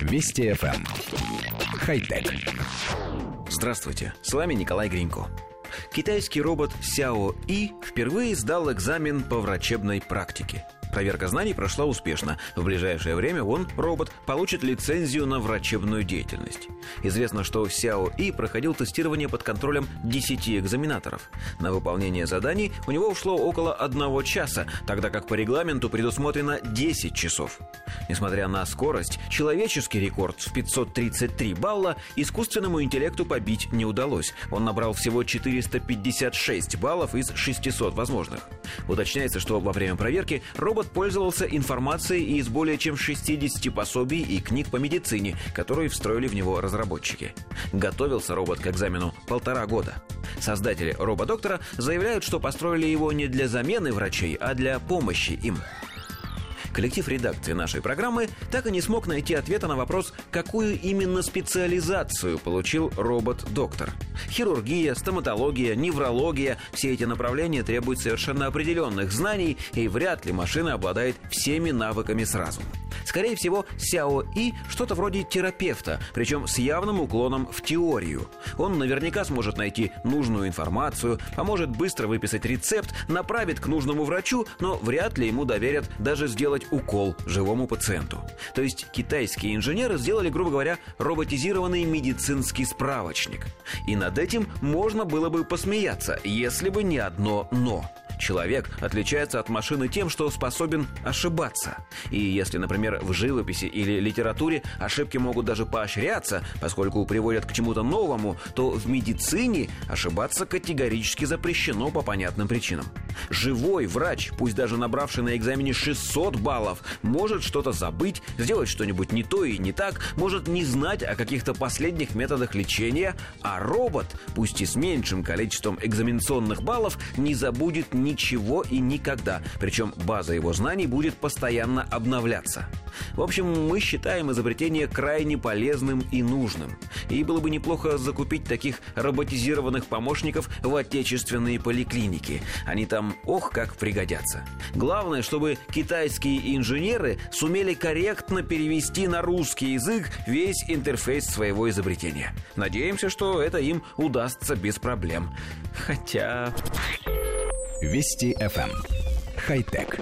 Вести FM. Эм. Хай-тек. Здравствуйте, с вами Николай Гринько. Китайский робот Сяо И впервые сдал экзамен по врачебной практике – Проверка знаний прошла успешно. В ближайшее время он, робот, получит лицензию на врачебную деятельность. Известно, что Сяо И проходил тестирование под контролем 10 экзаменаторов. На выполнение заданий у него ушло около одного часа, тогда как по регламенту предусмотрено 10 часов. Несмотря на скорость, человеческий рекорд в 533 балла искусственному интеллекту побить не удалось. Он набрал всего 456 баллов из 600 возможных. Уточняется, что во время проверки робот робот пользовался информацией из более чем 60 пособий и книг по медицине, которые встроили в него разработчики. Готовился робот к экзамену полтора года. Создатели рободоктора заявляют, что построили его не для замены врачей, а для помощи им. Коллектив редакции нашей программы так и не смог найти ответа на вопрос, какую именно специализацию получил робот-доктор. Хирургия, стоматология, неврология – все эти направления требуют совершенно определенных знаний, и вряд ли машина обладает всеми навыками сразу. Скорее всего, Сяо И что-то вроде терапевта, причем с явным уклоном в теорию. Он наверняка сможет найти нужную информацию, поможет быстро выписать рецепт, направит к нужному врачу, но вряд ли ему доверят даже сделать укол живому пациенту. То есть китайские инженеры сделали, грубо говоря, роботизированный медицинский справочник. И над этим можно было бы посмеяться, если бы не одно «но». Человек отличается от машины тем, что способен ошибаться. И если, например, в живописи или литературе ошибки могут даже поощряться, поскольку приводят к чему-то новому, то в медицине ошибаться категорически запрещено по понятным причинам. Живой врач, пусть даже набравший на экзамене 600 баллов, может что-то забыть, сделать что-нибудь не то и не так, может не знать о каких-то последних методах лечения, а робот, пусть и с меньшим количеством экзаменационных баллов, не забудет ни ничего и никогда. Причем база его знаний будет постоянно обновляться. В общем, мы считаем изобретение крайне полезным и нужным. И было бы неплохо закупить таких роботизированных помощников в отечественные поликлиники. Они там ох как пригодятся. Главное, чтобы китайские инженеры сумели корректно перевести на русский язык весь интерфейс своего изобретения. Надеемся, что это им удастся без проблем. Хотя... Вести FM. Хай-тек.